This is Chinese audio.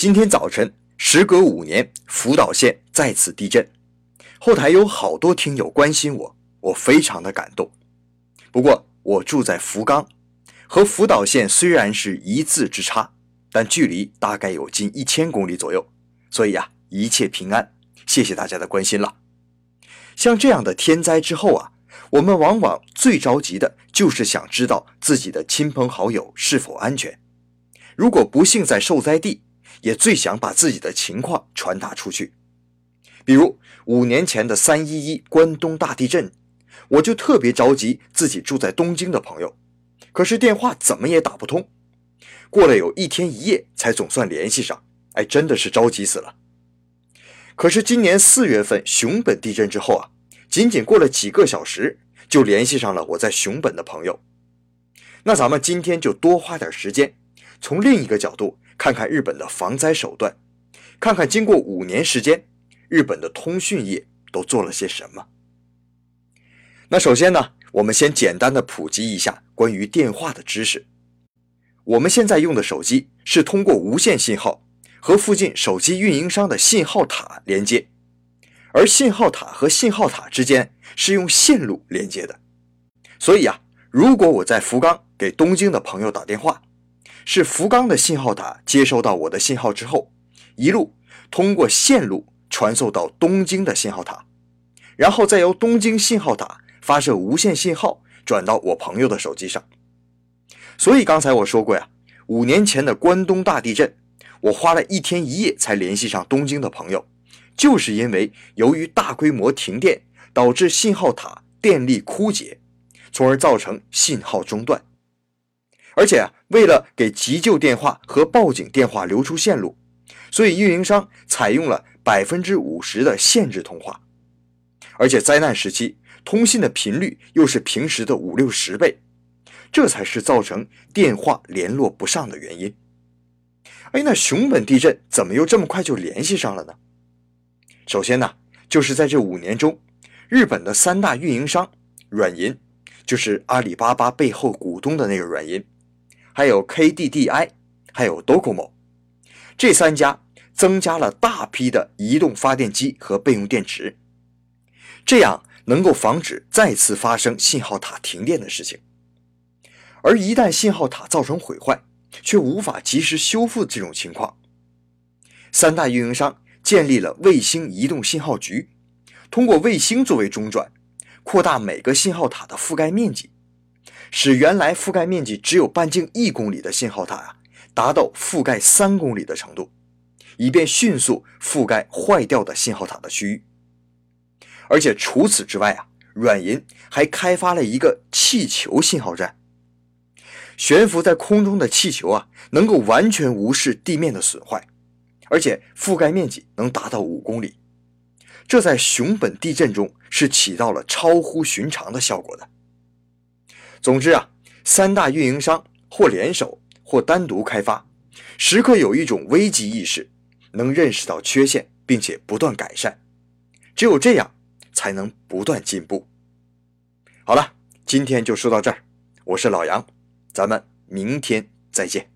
今天早晨，时隔五年，福岛县再次地震，后台有好多听友关心我，我非常的感动。不过我住在福冈，和福岛县虽然是一字之差，但距离大概有近一千公里左右，所以呀，一切平安。谢谢大家的关心了。像这样的天灾之后啊，我们往往最着急的就是想知道自己的亲朋好友是否安全。如果不幸在受灾地，也最想把自己的情况传达出去。比如五年前的三一一关东大地震，我就特别着急自己住在东京的朋友，可是电话怎么也打不通。过了有一天一夜才总算联系上，哎，真的是着急死了。可是今年四月份熊本地震之后啊，仅仅过了几个小时就联系上了我在熊本的朋友。那咱们今天就多花点时间，从另一个角度看看日本的防灾手段，看看经过五年时间，日本的通讯业都做了些什么。那首先呢，我们先简单的普及一下关于电话的知识。我们现在用的手机是通过无线信号和附近手机运营商的信号塔连接，而信号塔和信号塔之间是用线路连接的。所以啊，如果我在福冈给东京的朋友打电话，是福冈的信号塔接收到我的信号之后，一路通过线路传送到东京的信号塔，然后再由东京信号塔。发射无线信号转到我朋友的手机上，所以刚才我说过呀，五年前的关东大地震，我花了一天一夜才联系上东京的朋友，就是因为由于大规模停电导致信号塔电力枯竭，从而造成信号中断。而且啊，为了给急救电话和报警电话留出线路，所以运营商采用了百分之五十的限制通话，而且灾难时期。通信的频率又是平时的五六十倍，这才是造成电话联络不上的原因。哎，那熊本地震怎么又这么快就联系上了呢？首先呢，就是在这五年中，日本的三大运营商软银，就是阿里巴巴背后股东的那个软银，还有 KDDI，还有 Docomo，这三家增加了大批的移动发电机和备用电池，这样。能够防止再次发生信号塔停电的事情，而一旦信号塔造成毁坏，却无法及时修复这种情况，三大运营商建立了卫星移动信号局，通过卫星作为中转，扩大每个信号塔的覆盖面积，使原来覆盖面积只有半径一公里的信号塔啊，达到覆盖三公里的程度，以便迅速覆盖坏掉的信号塔的区域。而且除此之外啊，软银还开发了一个气球信号站，悬浮在空中的气球啊，能够完全无视地面的损坏，而且覆盖面积能达到五公里，这在熊本地震中是起到了超乎寻常的效果的。总之啊，三大运营商或联手或单独开发，时刻有一种危机意识，能认识到缺陷并且不断改善，只有这样。才能不断进步。好了，今天就说到这儿，我是老杨，咱们明天再见。